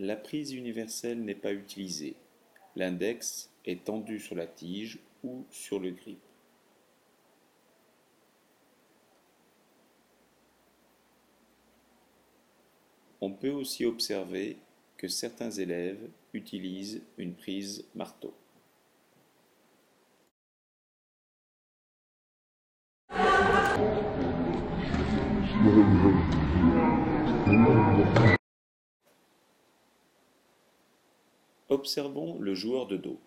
La prise universelle n'est pas utilisée, l'index est tendu sur la tige ou sur le grip. On peut aussi observer que certains élèves utilisent une prise marteau. Observons le joueur de dos.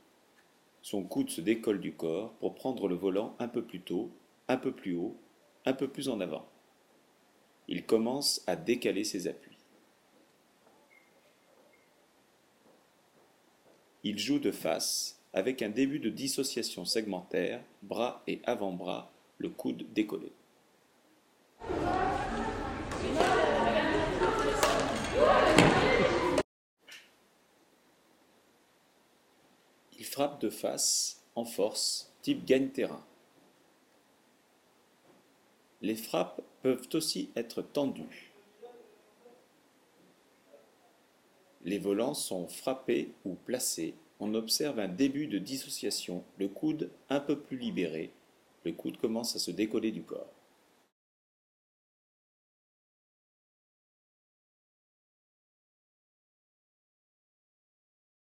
Son coude se décolle du corps pour prendre le volant un peu plus tôt, un peu plus haut, un peu plus en avant. Il commence à décaler ses appuis. Il joue de face, avec un début de dissociation segmentaire, bras et avant-bras, le coude décollé. Il frappe de face, en force, type gagne-terrain. Les frappes peuvent aussi être tendues. Les volants sont frappés ou placés. On observe un début de dissociation, le coude un peu plus libéré. Le coude commence à se décoller du corps.